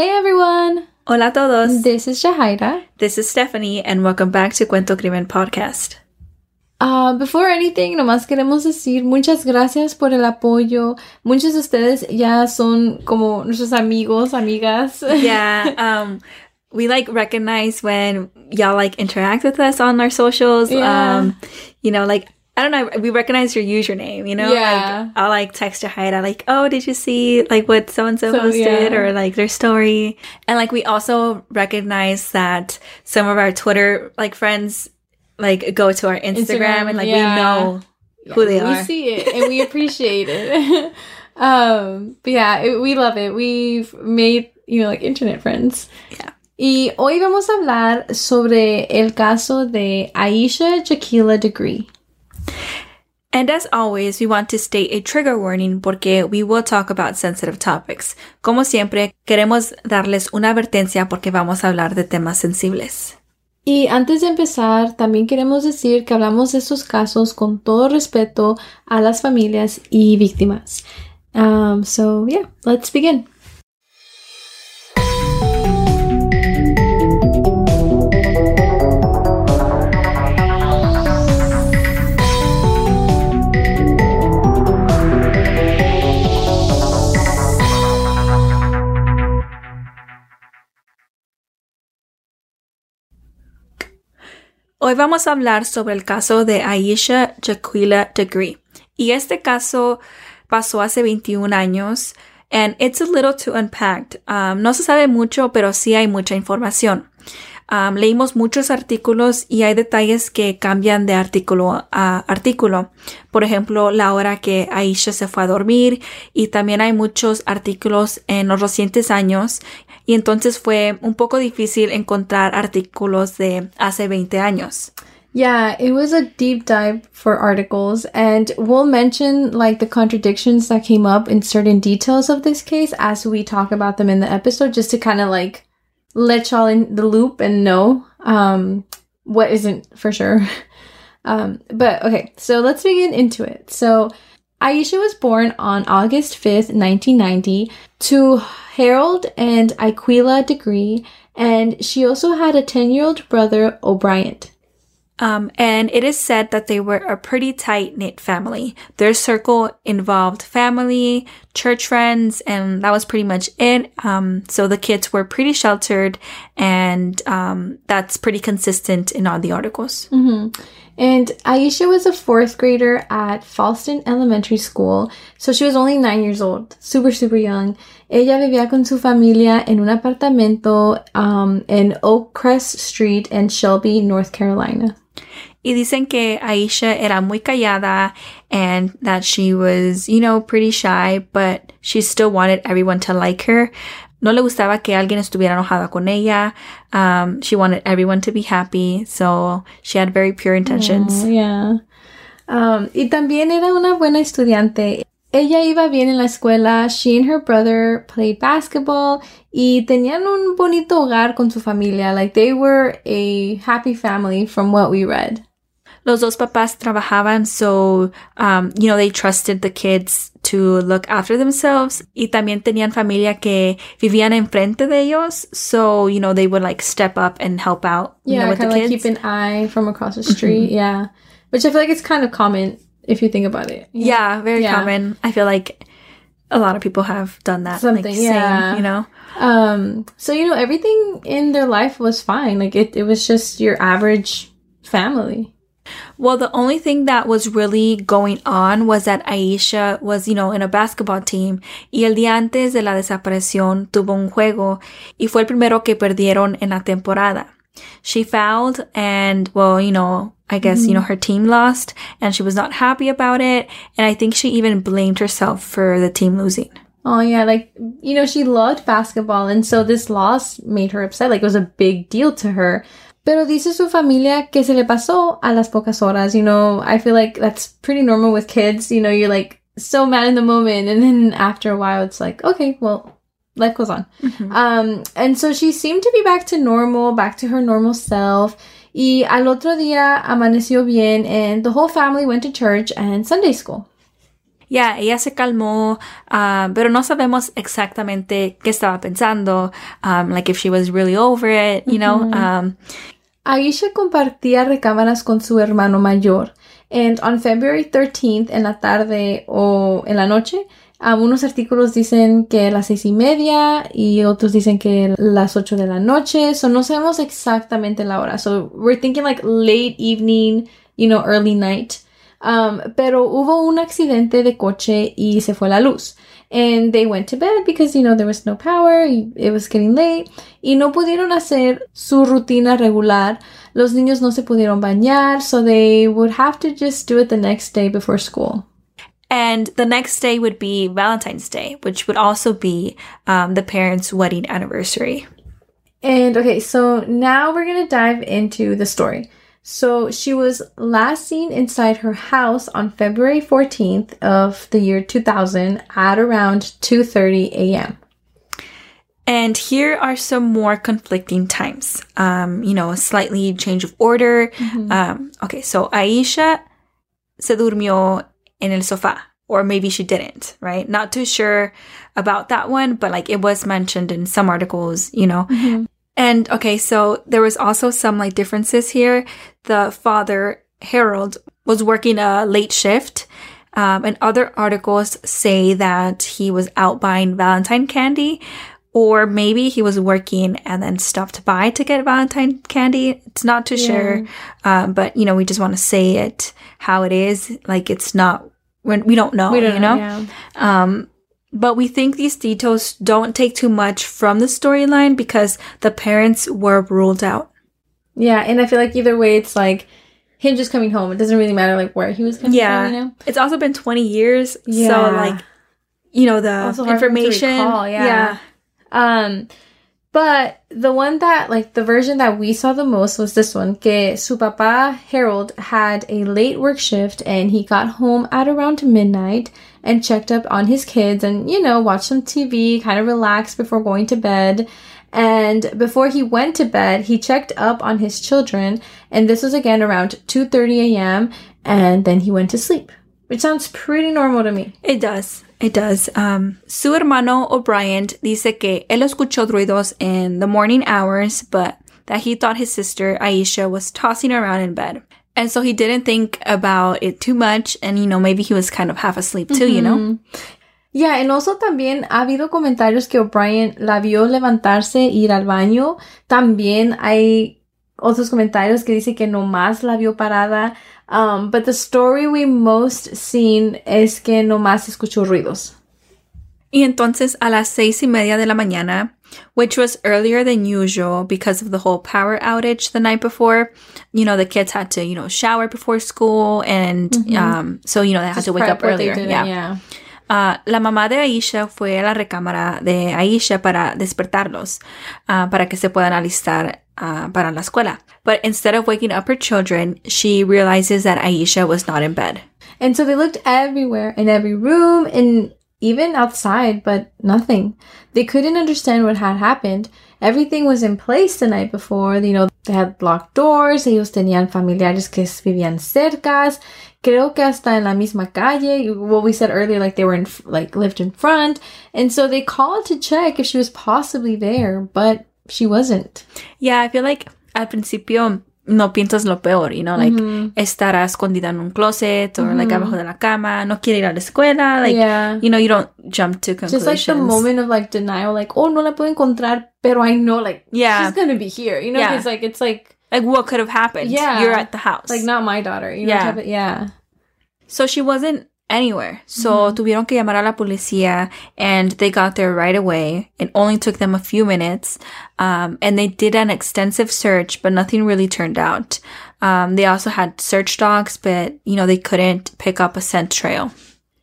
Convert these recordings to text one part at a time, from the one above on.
Hey everyone! Hola a todos. This is Jahaira. This is Stephanie, and welcome back to Cuento Crimen Podcast. Uh, before anything, nomás queremos decir muchas gracias por el apoyo. Muchos de ustedes ya son como nuestros amigos, amigas. Yeah, um, we like recognize when y'all like interact with us on our socials. Yeah. Um, you know, like I don't know, we recognize your username. You know, Yeah. like I'll like text Jahaira like, oh, did you see like what so and so posted yeah. or like their story? And like we also recognize that some of our Twitter like friends like go to our Instagram, Instagram, and like yeah. we know who they we are. We see it and we appreciate it. um, but yeah, it, we love it. We've made, you know, like internet friends. Yeah. Y hoy vamos a hablar sobre el caso de Asha Jaquilla Degree. And as always, we want to state a trigger warning porque we will talk about sensitive topics. Como siempre, queremos darles una advertencia porque vamos a hablar de temas sensibles. Y antes de empezar, también queremos decir que hablamos de estos casos con todo respeto a las familias y víctimas. Um, so yeah, let's begin. Hoy vamos a hablar sobre el caso de Aisha Jaquila Degree. Y este caso pasó hace 21 años. And it's a little too unpacked. Um, no se sabe mucho, pero sí hay mucha información. Um, leímos muchos artículos y hay detalles que cambian de artículo a artículo. Por ejemplo, la hora que Aisha se fue a dormir y también hay muchos artículos en los recientes años y entonces fue un poco difícil encontrar artículos de hace 20 años. Yeah, it was a deep dive for articles, and we'll mention like the contradictions that came up in certain details of this case as we talk about them in the episode, just to kind of like let y'all in the loop and know um, what isn't for sure. Um, but okay, so let's begin into it. So, Asha was born on August 5th, 1990, to Harold and Iquilla Degree, and she also had a 10 year old brother, O'Bryant. Um, and it is said that they were a pretty tight knit family. Their circle involved family, church friends, and that was pretty much it. Um, so the kids were pretty sheltered, and um, that's pretty consistent in all the articles. And Asha was a fourth grader at Fallston Elementary School, so she was only nine years old, super, super young. Ella vivía con su familia en un apartamento um, en Oakcrest Street in Shelby, North Carolina. Y dicen que Asha era muy callada and that she was, you know, pretty shy, but she still wanted everyone to like her. No le gustaba que alguien estuviera enojada con ella. Um, she wanted everyone to be happy, so she had very pure intentions. Oh, yeah. Um, y también era una buena estudiante. Ella iba bien en la escuela. She and her brother played basketball y tenían un bonito hogar con su familia. Like they were a happy family from what we read. Los dos papás trabajaban, so, um, you know, they trusted the kids to look after themselves. Y también tenían familia que vivían enfrente de ellos, so, you know, they would like step up and help out, you know, Yeah, with kind of like kids. keep an eye from across the street. Yeah. Which I feel like it's kind of common if you think about it. Yeah, very Yeah. common. I feel like a lot of people have done that. Something, like, same, yeah. you know? Um, so you know, everything in their life was fine. Like it, it was just your average family. Well, the only thing that was really going on was that Asha was, you know, in a basketball team y el día antes de la desaparición tuvo un juego y fue el primero que perdieron en la temporada. She fouled and, well, you know, I guess, you know, mm-hmm. her team lost and she was not happy about it. And I think she even blamed herself for the team losing. Oh yeah, like you know, she loved basketball, and so this loss made her upset. Like it was a big deal to her. Pero dice su familia que se le pasó a las pocas horas. You know, I feel like that's pretty normal with kids. You know, you're like so mad in the moment, and then after a while, it's like, okay, well, life goes on. Um, and so she seemed to be back to normal, back to her normal self. Y al otro día amaneció bien, and the whole family went to church and Sunday school. Yeah, ella se calmó, um, pero no sabemos exactamente qué estaba pensando, um, like if she was really over it, you know. Um, Aisha compartía recámaras con su hermano mayor. And on February 13th, en la tarde o en la noche, algunos artículos dicen que las seis y media y otros dicen que las ocho de la noche. So no sabemos exactamente la hora. So we're thinking like late evening, you know, early night. Um, pero hubo un accidente de coche y se fue la luz. And they went to bed because, you know, there was no power, it was getting late. Y no pudieron hacer su rutina regular. Los niños no se pudieron bañar, so they would have to just do it the next day before school. And the next day would be Valentine's Day, which would also be um, the parents' wedding anniversary. And okay, so now we're gonna dive into the story. So she was last seen inside her house on February 14th of the year 2000 at around 2:30 a.m. And here are some more conflicting times. Um, you know, a slightly change of order. Um, okay, so Asha se durmió en el sofá, or maybe she didn't, right? Not too sure about that one, but like it was mentioned in some articles, you know. And okay, so there was also some like differences here. The father, Harold, was working a late shift. Um, and other articles say that he was out buying Valentine candy, or maybe he was working and then stopped by to get Valentine candy. It's not too sure. Um, but you know, we just want to say it how it is. Like it's not, when we don't know, We don't you know? yeah. Um, but we think these details don't take too much from the storyline because the parents were ruled out. Yeah, and I feel like either way, it's like him just coming home. It doesn't really matter like where he was coming Yeah. from, you know. It's also been 20 years. So, like, you know, the Also hard for him to information. recall, yeah. Um, but the one that like the version that we saw the most was this one. Que su papá Harold had a late work shift and he got home at around midnight and checked up on his kids and you know watched some TV, kind of relaxed before going to bed. And before he went to bed, he checked up on his children, and this was again around 2:30 a.m. And then he went to sleep, which sounds pretty normal to me. It does. It does. Um, su hermano O'Bryant dice que él escuchó ruidos in the morning hours, but that he thought his sister Asha was tossing around in bed. And so he didn't think about it too much. And, you know, maybe he was kind of half asleep too, you know? Yeah, and also también ha habido comentarios que O'Brien la vio levantarse e ir al baño. También hay otros comentarios que dice que nomás la vio parada. Um, but the story we most seen es que nomás escuchó ruidos. Y entonces a las seis y media de la mañana, which was earlier than usual because of the whole power outage the night before, you know, the kids had to, you know, shower before school and, um, so, you know, they had to wake up earlier. Yeah. yeah. Ah, la mamá de Asha fue a la recámara de Asha para despertarlos, ah, para que se puedan alistar ah, para la escuela. But instead of waking up her children, she realizes that Asha was not in bed. And so they looked everywhere, in every room, and even outside, but nothing. They couldn't understand what had happened. Everything was in place the night before. You know, they had locked doors. Ellos tenían familiares que vivían cercas. Creo que hasta en la misma calle. What we said earlier, like they were in, like lived in front. And so they called to check if she was possibly there, but she wasn't. Yeah, I feel like al principio no piensas lo peor, you know, like estará escondida en un closet or like abajo de la cama, no quiere ir a la escuela, like, Yeah. you know, you don't jump to conclusions. Just like the moment of like denial, like, oh, no la puedo encontrar, pero I know, like, Yeah. she's gonna be here. You know, Yeah. it's like, it's like, Like what could have happened? Yeah. You're at the house. like not my daughter. You know, Yeah. of- yeah. So she wasn't anywhere. So tuvieron que llamar a la policía and they got there right away. It only took them a few minutes. Um, and they did an extensive search, but nothing really turned out. Um, they also had search dogs, but you know, they couldn't pick up a scent trail.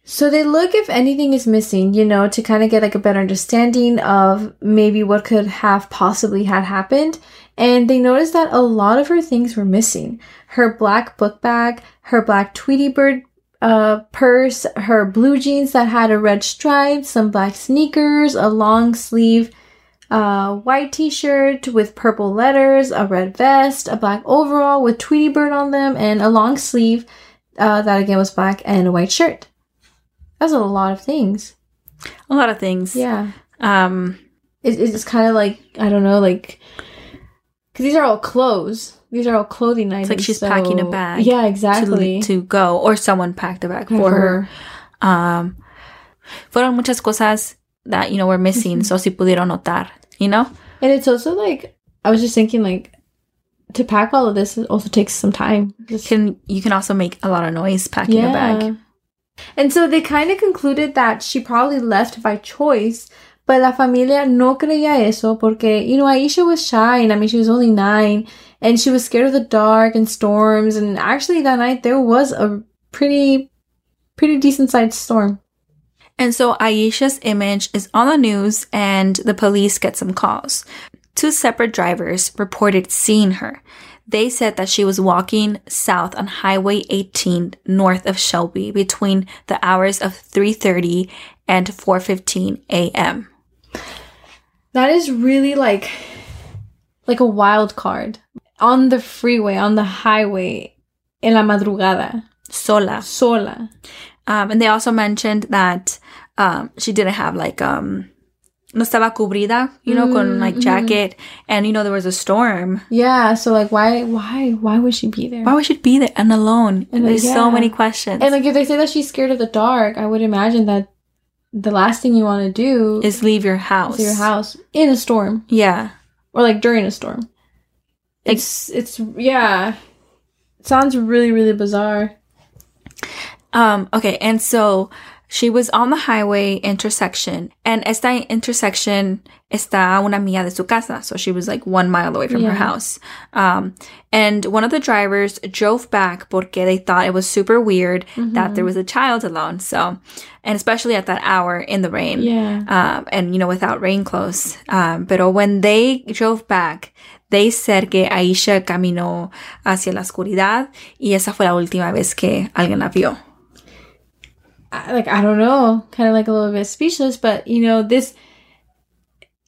So they look if anything is missing, you know, to kind of get like a better understanding of maybe what could have possibly had happened. And they noticed that a lot of her things were missing. Her black book bag, her black Tweety Bird uh, purse, her blue jeans that had a red stripe, some black sneakers, a long sleeve uh, white t-shirt with purple letters, a red vest, a black overall with Tweety Bird on them, and a long sleeve uh, that again was black and a white shirt. That's a lot of things. A lot of things. Yeah. Um, It, it's kind of like I don't know, like because these are all clothes. These are all clothing items. It's like she's so- packing a bag Yeah, exactly. to go, or someone packed a bag for her. Um, fueron muchas cosas that, you know, were missing, so si pudieron notar, you know? And it's also like I was just thinking like to pack all of this also takes some time. Just- Can You can also make a lot of noise packing a bag. And so they kind of concluded that she probably left by choice, but la familia no creía eso porque, you know, Asha was shy and I mean, she was only nine and she was scared of the dark and storms. And actually, that night there was a pretty, pretty decent sized storm. And so Asha's image is on the news and the police get some calls. Two separate drivers reported seeing her. They said that she was walking south on Highway 18 north of Shelby between the hours of 3:30 and 4:15 a.m. That is really like, like a wild card on the freeway, on the highway, en la madrugada, Sola. sola. Um, and they also mentioned that um, she didn't have like um, no estaba cubrida, you know, con like jacket, and you know there was a storm. Yeah. So like, why, why, why would she be there? Why would she be there and alone? And, There's yeah. so many questions. And like if they say that she's scared of the dark, I would imagine that the last thing you want to do is leave your house. your house in a storm Yeah. or like during a storm. It's it's yeah. It sounds really really bizarre. Um, okay, and so she was on the highway intersection, and esta intersection está a una milla de su casa, so she was like one mile away from her house. Um, and one of the drivers drove back porque they thought it was super weird that there was a child alone. So, and especially at that hour in the rain. Yeah. um, and you know without rain clothes. Um, pero when they drove back, they said que Asha caminó hacia la oscuridad y esa fue la última vez que alguien la vio. Like I don't know, kind of like a little bit speechless, but you know this.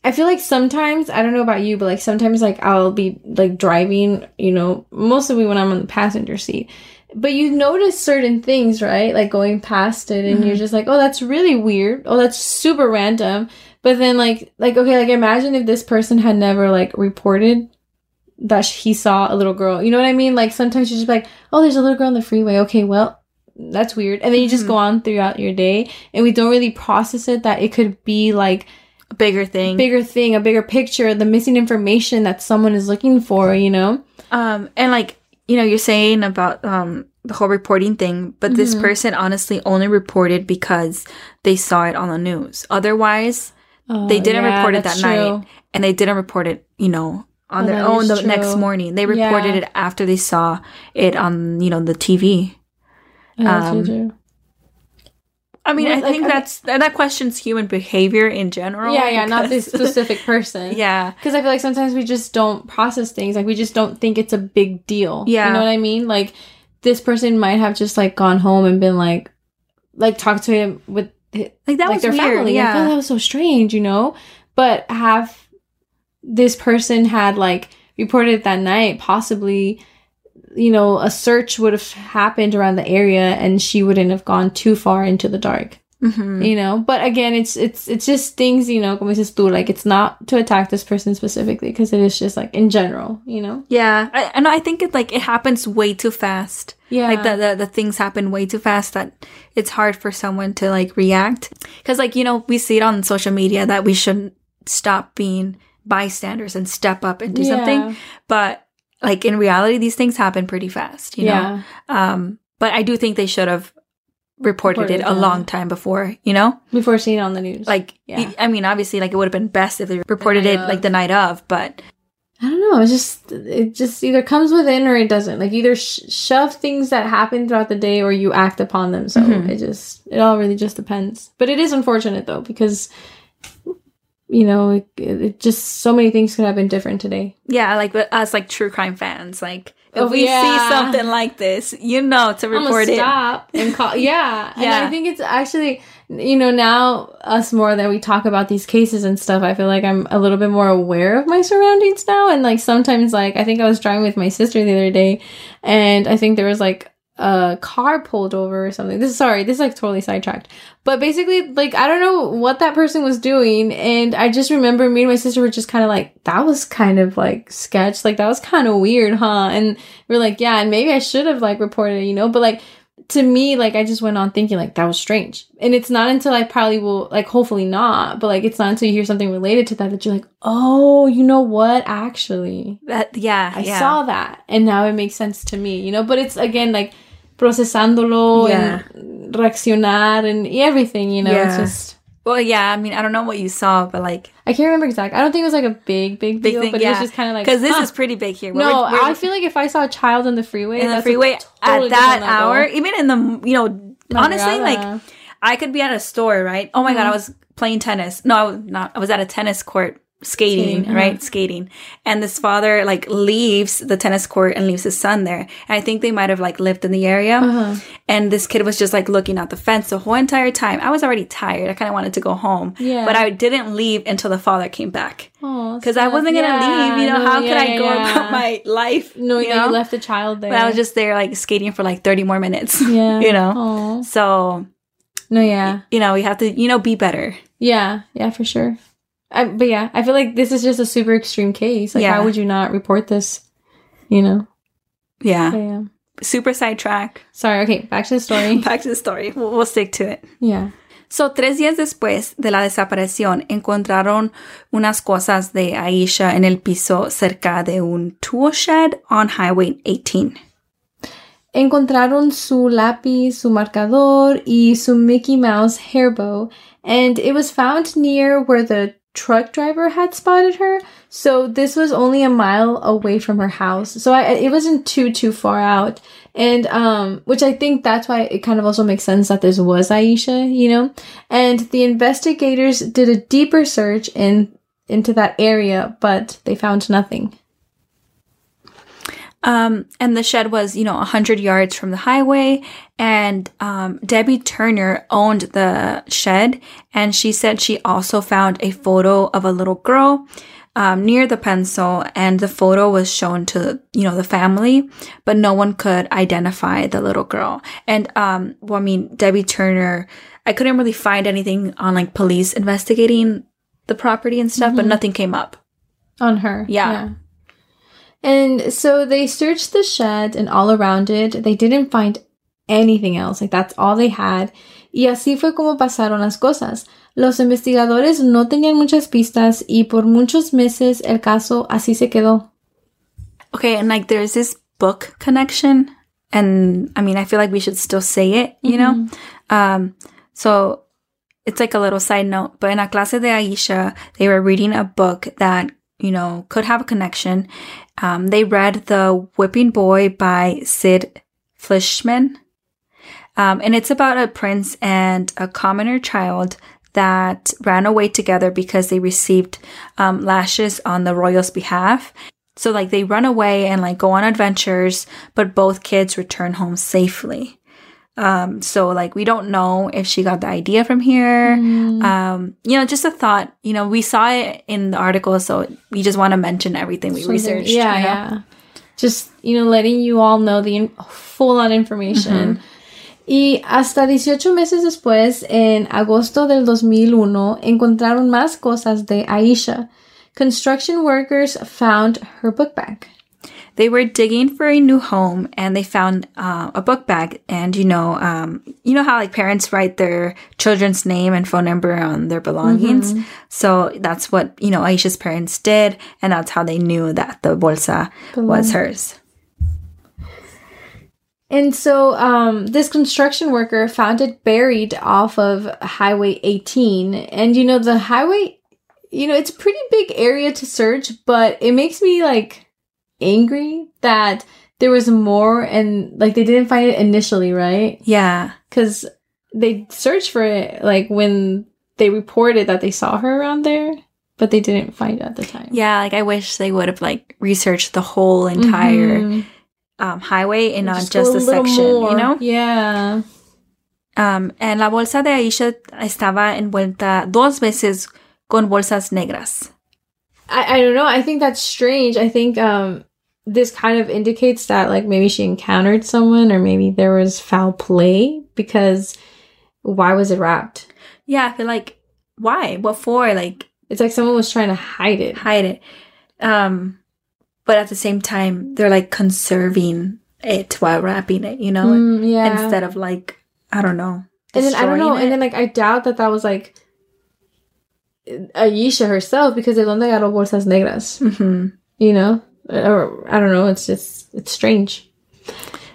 I feel like sometimes I don't know about you, but like sometimes like I'll be like driving, you know, mostly when I'm on the passenger seat. But you notice certain things, right? Like going past it, and you're mm-hmm. just like, "Oh, that's really weird. Oh, that's super random." But then, like, like okay, like imagine if this person had never like reported that he saw a little girl. You know what I mean? Like sometimes you're just like, "Oh, there's a little girl on the freeway." Okay, well, that's weird. And then you just go on throughout your day, and we don't really process it that it could be like A bigger thing. bigger thing, a bigger picture, the missing information that someone is looking for, you know? Um, and like, you know, you're saying about um, the whole reporting thing, but this Mm-hmm. person honestly only reported because they saw it on the news. Otherwise, they didn't Oh, yeah, report it that that's night and they didn't report it, you know, on Oh, their own the next morning. They reported Yeah. it after they saw it on, you know, the TV. Um. I mean, I like, think I mean- that's that that questions human behavior in general. Yeah, yeah, not this specific person. yeah, Because I feel like sometimes we just don't process things. Like we just don't think it's a big deal. Yeah. You know what I mean? Like this person might have just like gone home and been like, like talked to him with like that like was their weird. family. I feel Yeah, that was so strange, you know? But have this person had like reported that night, possibly, you know, a search would have happened around the area and she wouldn't have gone too far into the dark. Mhm. You know? But again, it's it's it's just things, you know, como dices tú, like it's not to attack this person specifically because it is just like in general, you know? yeah. I, and I think it like it happens way too fast. Yeah. like the, the the things happen way too fast that it's hard for someone to like react because like you know we see it on social media that we shouldn't stop being bystanders and step up and do Yeah. something but like in reality these things happen pretty fast you know um but i do think they should have reported, Reported it a long time before you know Before seeing it on the news. like Yeah. i mean obviously like it would have been best if they reported night it like the night of but I don't know. It's just it just either comes within or it doesn't. Like either sh- shove things that happen throughout the day or you act upon them. So Mhm. it just it all really just depends. But it is unfortunate though because you know it, it just so many things could have been different today. yeah like us like true crime fans like if Oh, we yeah. see something like this you know to report it stop and call. Yeah, and Yeah. I think it's actually you know now us more that we talk about these cases and stuff. I feel like I'm a little bit more aware of my surroundings now, and like sometimes like I think I was driving with my sister the other day, and I think there was like a car pulled over or something. This is sorry, this is like totally sidetracked. But basically, like I don't know what that person was doing, and I just remember me and my sister were just kind of like, that was kind of like sketch, like that was kind of weird, huh? And we're like, yeah, and maybe I should have like reported, it, you know, but like to me, like I just went on thinking like that was strange. And it's not until I probably will like hopefully not, but like it's not until you hear something related to that that you're like, oh, you know what? Actually. That yeah, I yeah. saw that. And now it makes sense to me, you know? But it's again like procesándolo Yeah. and reaccionar and everything, you know? It's just Well, yeah. I mean, I don't know what you saw, but like I can't remember exactly. I don't think it was like a big, big, big deal, thing, but yeah. it was just kind of like because this huh. is pretty big here. no. We're- we're- I feel like if I saw a child on the freeway, in the freeway totally at that hour, even in the you know, honestly, like I could be at a store, right? Oh my god, I Mm-hmm. was playing tennis. No, I was not. I was at a tennis court skating, Skating, right? Skating, and this father like leaves the tennis court and leaves his son there. And I think they might have like lived in the area, Uh-huh. and this kid was just like looking out the fence the whole entire time. I was already tired. I kind of wanted to go home, Yeah. but I didn't leave until the father came back because I wasn't gonna Yeah, leave. You know, no, how could I yeah, go yeah. about my life? No, you know? you left the child there. But I was just there like skating for like 30 more minutes. yeah, you know? Aw. So, No, yeah, you know, we have to, you know, be better. yeah, yeah, for sure. I, but yeah, I feel like this is just a super extreme case. Like, Yeah. how would you not report this? You know? Yeah. Yeah. Super sidetrack. Sorry. Okay, back to the story. Back to the story. We'll, we'll stick to it. yeah. So, tres días después de la desaparición, encontraron unas cosas de Asha en el piso cerca de un tool shed on Highway 18. Encontraron su lápiz, su marcador, y su Mickey Mouse hair bow, and it was found near where the truck driver had spotted her. So this was only a mile away from her house. So I, it wasn't too too far out, and um, which I think that's why it kind of also makes sense that this was Asha, you know. And the investigators did a deeper search in into that area, but they found nothing. Um, and the shed was, you know, 100 yards from the highway. And um, Debbie Turner owned the shed. And she said she also found a photo of a little girl um, near the pencil. And the photo was shown to, you know, the family, but no one could identify the little girl. And, um, well, I mean, Debbie Turner, I couldn't really find anything on like police investigating the property and stuff, but nothing came up. on her. Yeah. And so they searched the shed and all around it. They didn't find anything else. Like that's all they had. Y así fue como pasaron las cosas. Los investigadores no tenían muchas pistas y por muchos meses el caso así se quedó. Okay, and like there's this book connection, and I mean, I feel like we should still say it, you know? Um, so it's like a little side note, but in a clase de Asha, they were reading a book that, you know, could have a connection. Um, they read The Whipping Boy by Sid Fleischman. Um, and it's about a prince and a commoner child that ran away together because they received um, lashes on the royal's behalf. So like they run away and like go on adventures, but both kids return home safely. Um, so like we don't know if she got the idea from here. Um, you know, just a thought. You know, we saw it in the article, so we just want to mention everything we Something- researched. Yeah, you know? yeah. Just, you know, letting you all know the in- full on information. Y hasta 18 meses después, en agosto del 2001, encontraron más cosas de Asha. Construction workers found her book bag. They were digging for a new home and they found uh, a book bag. And you know, um, you know how like parents write their children's name and phone number on their belongings. So that's what you know Asha's parents did, and that's how they knew that the bolsa was hers. And so um, this construction worker found it buried off of Highway 18. And you know, the highway, you know, it's a pretty big area to search, but it makes me like angry that there was more and like they didn't find it initially, right? Yeah, Because they searched for it like when they reported that they saw her around there, but they didn't find it at the time. yeah. Like I wish they would have like researched the whole entire Mhm. um, highway and not Just just, a section. more. You know. Yeah. Um, en la bolsa de Asha estaba envuelta dos veces con bolsas negras. I, I don't know. I think that's strange. I think um this kind of indicates that like maybe she encountered someone or maybe there was foul play because why was it wrapped? Yeah, I feel like why? What for? Like It's like someone was trying to hide it. hide it. Um, but at the same time, they're like conserving it while wrapping it, you know, Mm, yeah. instead of like I don't know. and then I don't know, destroying and then like I doubt that that was like Asha herself because they don't donde agarró bolsas negras, Mhm. you know, or I don't know. It's just it's strange.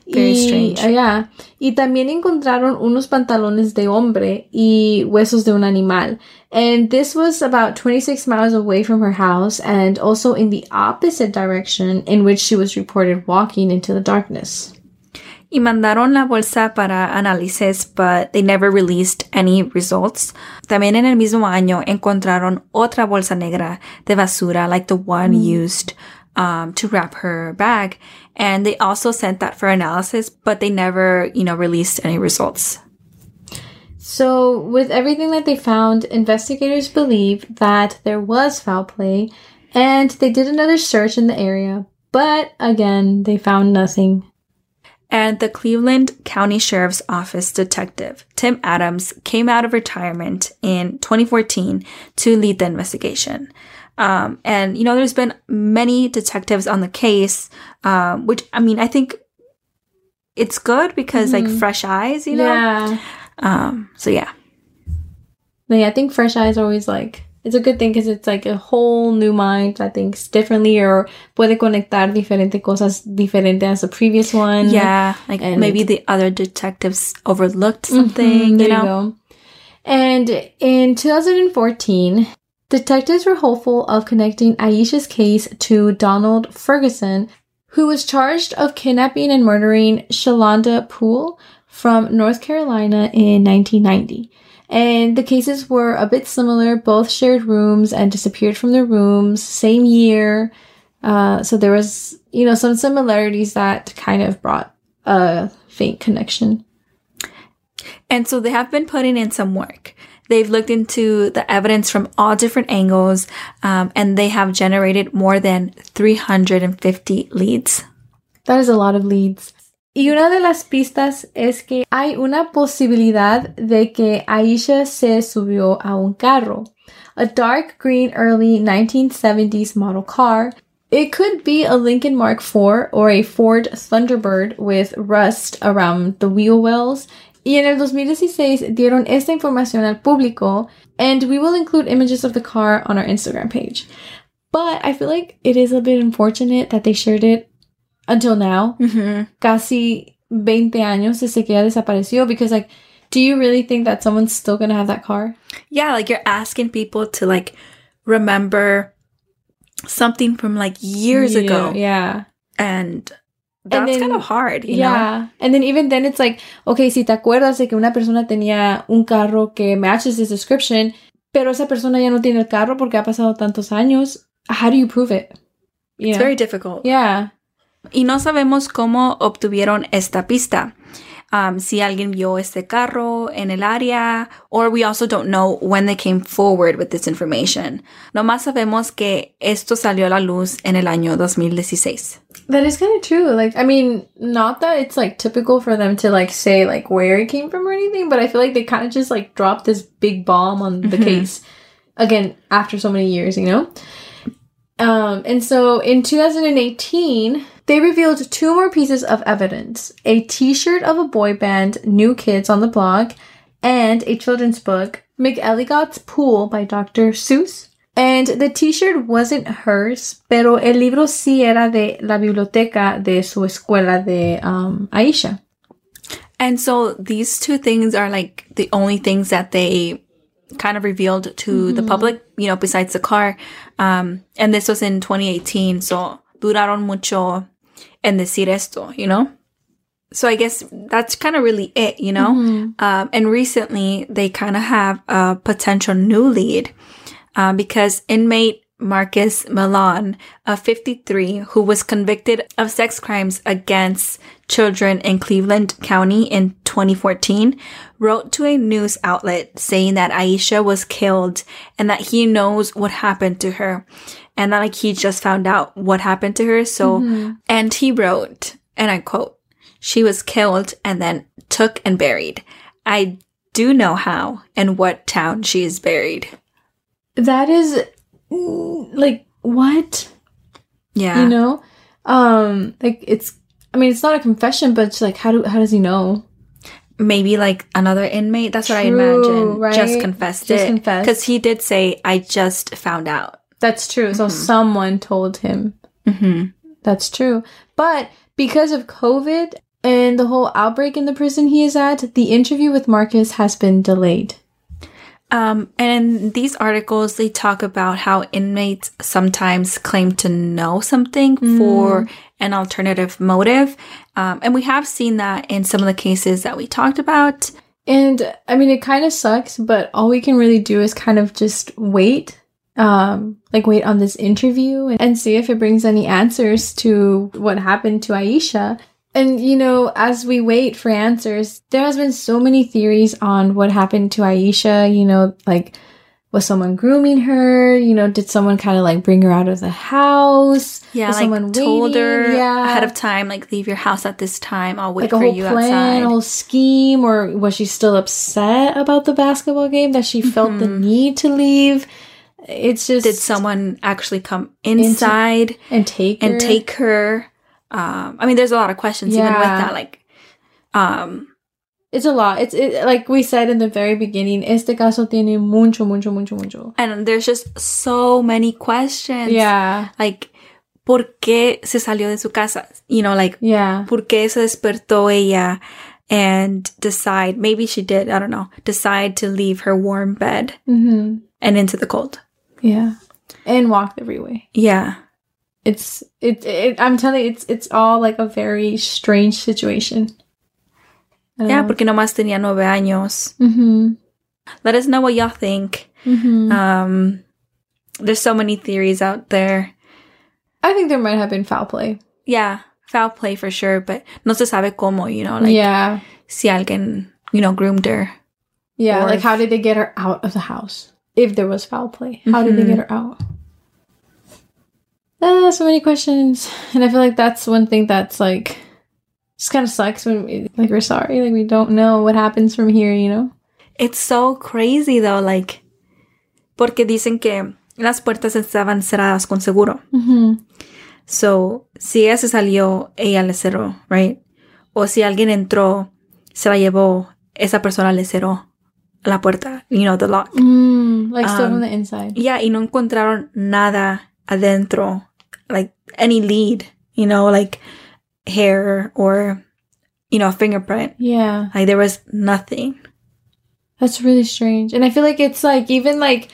Very Y- strange. ah, yeah. Y también encontraron unos pantalones de hombre y huesos de un animal. And this was about 26 miles away from her house and also in the opposite direction in which she was reported walking into the darkness. Y mandaron la bolsa para análisis, but they never released any results. También en el mismo año encontraron otra bolsa negra de basura, like the one used um, to wrap her bag. And they also sent that for analysis, but they never, you know, released any results. So, with everything that they found, investigators believe that there was foul play and they did another search in the area, but again, they found nothing. And the Cleveland County Sheriff's Office detective, Tim Adams, came out of retirement in 2014 to lead the investigation. Um, and, you know, there's been many detectives on the case, um, which, I mean, I think it's good because, like, fresh eyes, you know? Yeah. Um, so, yeah. Yeah, I think fresh eyes always like it's a good thing because it's like a whole new mind that thinks differently or puede conectar diferente cosas diferente as the previous one. Yeah. Like, And- maybe the other detectives overlooked Mhm, something, there you know? go. And in 2014, detectives were hopeful of connecting Asha's case to Donald Ferguson, who was charged of kidnapping and murdering Shalonda Poole from North Carolina in 1990. And the cases were a bit similar. Both shared rooms and disappeared from their rooms, same year. Uh, so there was, you know, some similarities that kind of brought a faint connection. And so they have been putting in some work. They've looked into the evidence from all different angles, um, and they have generated more than 350 leads. That is a lot of leads. Y una de las pistas es que hay una posibilidad de que Asha se subió a un carro. A dark green early 1970s model car. It could be a Lincoln Mark IV or a Ford Thunderbird with rust around the wheel wells. Y en el 2016 dieron esta información al público and we will include images of the car on our Instagram page. But I feel like it is a bit unfortunate that they shared it until now, Mm-hmm. casi 20 años desde que ella desapareció, because like, do you really think that someone's still gonna have that car? Yeah, like you're asking people to like remember something from like years Yeah, ago, Yeah. and that's then- kind of hard, you know? yeah. And then even then it's like, okay, si te acuerdas de que una persona tenía un carro que matches this description, pero esa persona ya no tiene el carro porque ha pasado tantos años, how do you prove it? You It's know? very difficult. yeah. Y no sabemos cómo obtuvieron esta pista. Um, si alguien vio este carro en el área, or we also don't know when they came forward with this information. Nomás sabemos que esto salió a la luz en el año 2016. That is kind of true. Like, I mean, not that it's like typical for them to like say like where it came from or anything, but I feel like they kind of just like dropped this big bomb on the Mhm. case again after so many years, you know? Um, and so in 2018, they revealed two more pieces of evidence a t shirt of a boy band, New Kids on the Block, and a children's book, McElligot's Pool by Dr. Seuss. And the t-shirt wasn't hers, pero el libro sí era de la biblioteca de su escuela de um, Asha. And so these two things are like the only things that they kind of revealed to the public, you know, besides the car. Um, and this was in 2018, so duraron mucho en decir esto, you know? So I guess that's kind of really it, you know? Um, and recently they kind of have a potential new lead um, because inmate Marcus Milan, a 53, who was convicted of sex crimes against children in Cleveland County in 2014, wrote to a news outlet saying that Asha was killed and that he knows what happened to her. And that like he just found out what happened to her. So, Mhm. and he wrote, and I quote, she was killed and then took and buried. I do know how and what town she is buried. That is like what? Yeah. You know? Um like it's I mean it's not a confession, but it's like how do how does he know? Maybe like another inmate. That's what I imagine. right? Just confessed Just it. confessed. Because he did say, I just found out. That's true. So Mhm. someone told him. Mm-hmm. That's true. But because of COVID and the whole outbreak in the prison he is at, the interview with Marcus has been delayed. Um, and in these articles, they talk about how inmates sometimes claim to know something for an alternative motive. Um, and we have seen that in some of the cases that we talked about. And I mean, it kind of sucks, but all we can really do is kind of just wait. Um, like wait on this interview and, and see if it brings any answers to what happened to Asha. And you know, as we wait for answers, there has been so many theories on what happened to Asha. You know, like was someone grooming her? You know, did someone kind of like bring her out of the house? Yeah, Was like someone told her? Yeah. ahead of time, like leave your house at this time. I'll wait like for you plan, outside. a whole scheme, or was she still upset about the basketball game that she felt the Mhm. need to leave? It's just Did someone actually come inside and take and her? take her? Um, I mean, there's a lot of questions even with that. Like, um, It's a lot. It's it, like we said in the very beginning. Este caso tiene mucho, mucho, mucho, mucho. and there's just so many questions. Yeah, like, ¿por qué se salió de su casa? You know, like, yeah, ¿por qué se despertó ella and decide, maybe she did, I don't know, decide to leave her warm bed hmm and into the cold? Yeah, and walk the freeway. Yeah. It's it, it. I'm telling you, it's it's all like a very strange situation. Yeah, porque nomás tenía nueve años. Mm-hmm. Let us know what y'all think. Mm-hmm. Um, there's so many theories out there. I think there might have been foul play. Yeah, foul play for sure, but no se sabe cómo, you know, like yeah, si alguien, you know, groomed her. Yeah, like how did they get her out of the house? If there was foul play, how did they Mhm. get her out? Uh, so many questions, and I feel like that's one thing that's like just kind of sucks when we, like we're sorry, like we don't know what happens from here, you know? It's so crazy though, like, porque dicen que las puertas estaban cerradas con seguro. Mm-hmm. So, si ella se salió, ella le cerró, right? O si alguien entró, se la llevó, esa persona le cerró la puerta, you know, the lock. Mm, like Um, from the inside. Yeah, y no encontraron nada adentro, like any lead, you know, like hair or, you know, fingerprint. Yeah, Like there was nothing. that's really strange, and I feel like it's like even like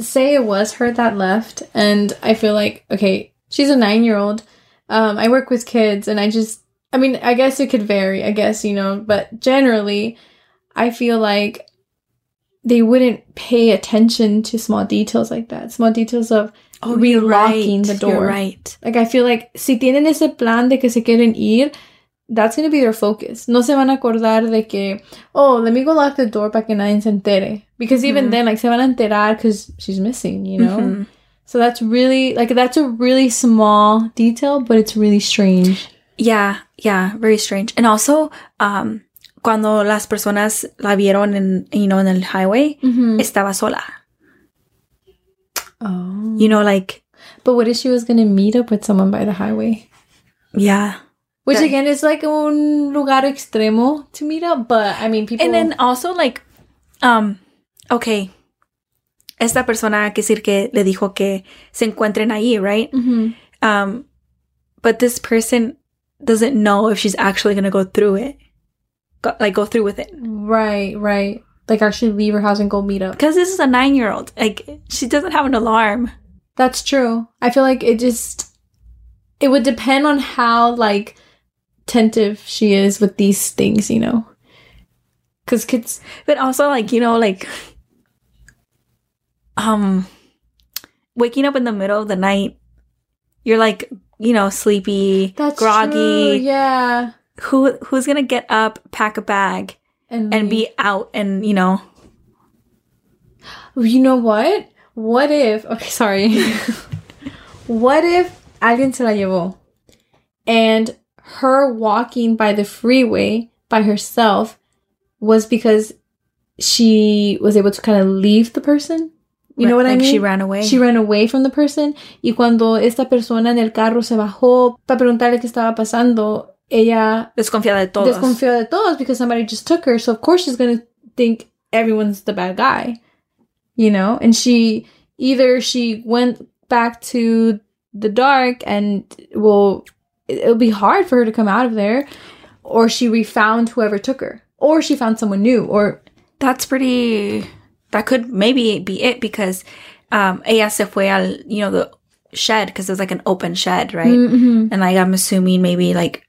say it was her that left, and I feel like okay, she's a nine year old. Um, I work with kids, and I just, I mean, I guess it could vary, I guess, you know, but generally, I feel like they wouldn't pay attention to small details like that. Small details of, you're relocking the door. You're right. like, I feel like si tienen ese plan de que se quieren ir, that's going to be their focus. No se van a acordar de que, oh, let me go lock the door para que nadie se entere. Because even Mhm. then, like, se van a enterar because she's missing, you know? Mhm. So that's really like that's a really small detail, but it's really strange. Yeah, yeah, very strange. And also, um, cuando las personas la vieron en, you know, en el highway, Mm-hmm. estaba sola. Oh, You know, like, but what if she was gonna meet up with someone by the highway? yeah. Which That- again is like un lugar extremo to meet up, but I mean people. And then also, like, um, okay. Esta persona, que decir que le dijo que se encuentren ahí, right? Mhm. Um, but this person doesn't know if she's actually gonna go through it. Go, like, go through with it. right, right, like actually leave her house and go meet up. Because this is a nine year old. Like, she doesn't have an alarm. That's true. I feel like it just it would depend on how like attentive she is with these things, you know. Because kids, But also, like, you know, like, um, waking up in the middle of the night, you're like, you know, sleepy, that's groggy. true, yeah, Who who's gonna get up, pack a bag, and and be out, and you know, You know what? What if? Okay, sorry. what if alguien se la llevó? And her walking by the freeway by herself was because she was able to kind of leave the person. You know what like I mean? She ran away. She ran away from the person. Y cuando esta persona en el carro se bajó para preguntarle qué estaba pasando, ella Desconfiada de todos. desconfió de todos because somebody just took her. So of course she's gonna think everyone's the bad guy, you know. And she either she went back to the dark and well, it- it'll be hard for her to come out of there, or she refound whoever took her, or she found someone new, or That's pretty. That could maybe be it because um, ella se fue al, you know, the shed because it was like an open shed, right? Mhm. And like I'm assuming maybe like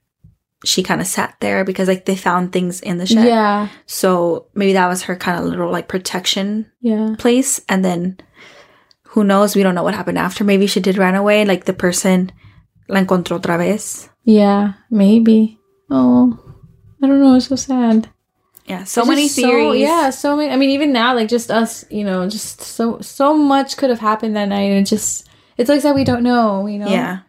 she kind of sat there because like they found things in the shed. yeah, So maybe that was her kind of little like protection yeah, place. And then who knows? We don't know what happened after. Maybe she did run away. Like the person la encontró otra vez. yeah, maybe. Oh, I don't know. It's so sad. Yeah. So It's many theories. yeah, so many. I mean, even now, like just us, you know, just so so much could have happened that night, and it just it's like that we don't know, you know. Yeah.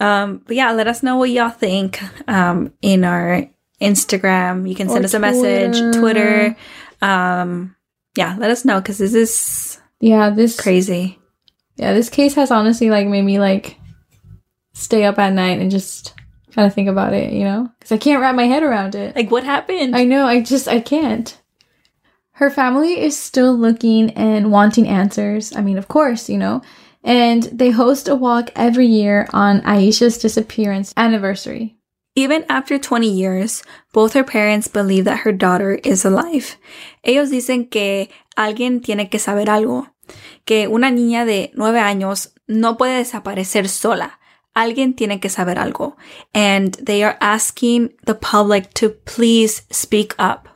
Um, but yeah, let us know what y'all think um, in our Instagram. You can send Or us a message, Twitter. Twitter. Um, yeah, let us know because this is yeah. This crazy. yeah, this case has honestly like made me like stay up at night and just kind of think about it, you know, because I can't wrap my head around it. Like, what happened? I know, I just I can't. Her family is still looking and wanting answers. I mean, of course, you know. And they host a walk every year on Asha's disappearance anniversary. Even after 20 years, both her parents believe that her daughter is alive. Ellos dicen que alguien tiene que saber algo, que una niña de nueve años no puede desaparecer sola. Alguien tiene que saber algo. And they are asking the public to please speak up.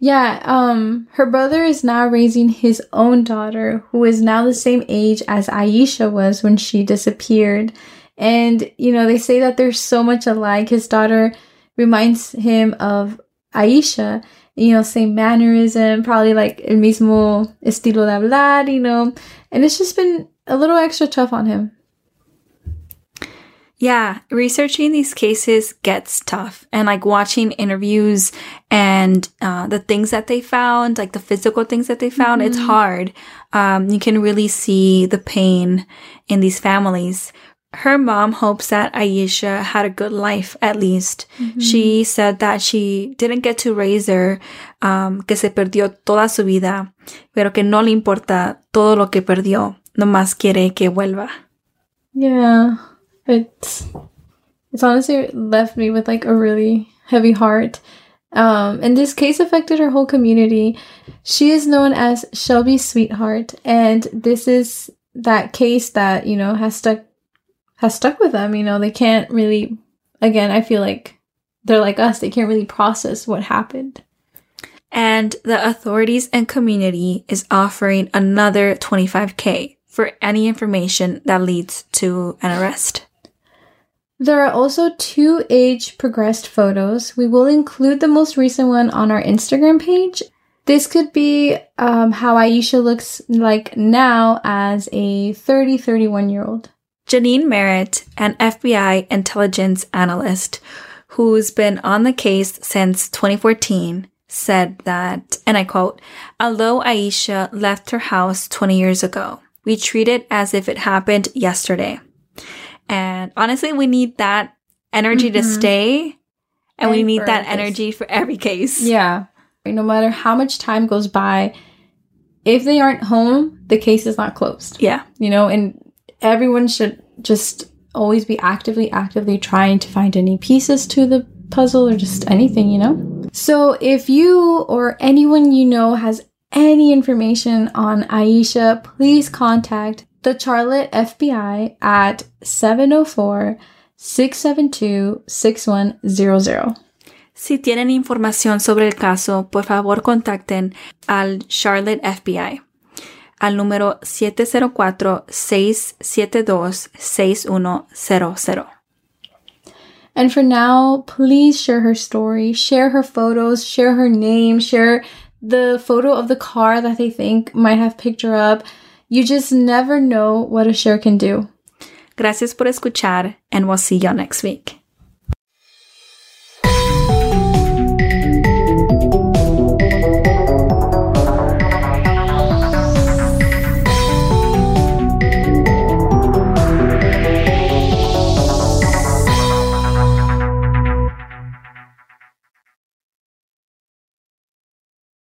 Yeah, um, her brother is now raising his own daughter, who is now the same age as Asha was when she disappeared. And, you know, they say that they're so much alike. His daughter reminds him of Asha, you know, same mannerism, probably like el mismo estilo de hablar, you know. And it's just been a little extra tough on him. Yeah, researching these cases gets tough. And like watching interviews and uh, the things that they found, like the physical things that they found, it's hard. Um, you can really see the pain in these families. Her mom hopes that Asha had a good life, at least. She said that she didn't get to raise her, um, que se perdió toda su vida, pero que no le importa todo lo que perdió, nomás quiere que vuelva. Yeah, it's it's honestly left me with like a really heavy heart. Um, and this case affected her whole community. She is known as Shelby's sweetheart, and this is that case that you know has stuck has stuck with them. You know, they can't really. Again, I feel like they're like us; they can't really process what happened. And the authorities and community is offering another 25k for any information that leads to an arrest. There are also two age progressed photos. We will include the most recent one on our Instagram page. This could be um, how Asha looks like now as a 30, 31 year old. Janine Merritt, an FBI intelligence analyst who's been on the case since 2014, said that, and I quote, although Asha left her house 20 years ago, we treat it as if it happened yesterday. And honestly, we need that energy to Mhm. stay, and we need that energy for every case. Yeah. No matter how much time goes by, if they aren't home, the case is not closed. Yeah. You know, and everyone should just always be actively, actively trying to find any pieces to the puzzle or just anything, you know? So if you or anyone you know has any information on Asha, please contact the Charlotte FBI at 704 672 6100. Si tienen información sobre el caso, por favor contacten al Charlotte FBI al número 704-672-6100. And for now, please share her story, share her photos, share her name, share the photo of the car that they think might have picked her up. You just never know what a share can do. Gracias por escuchar, and we'll see y'all next week.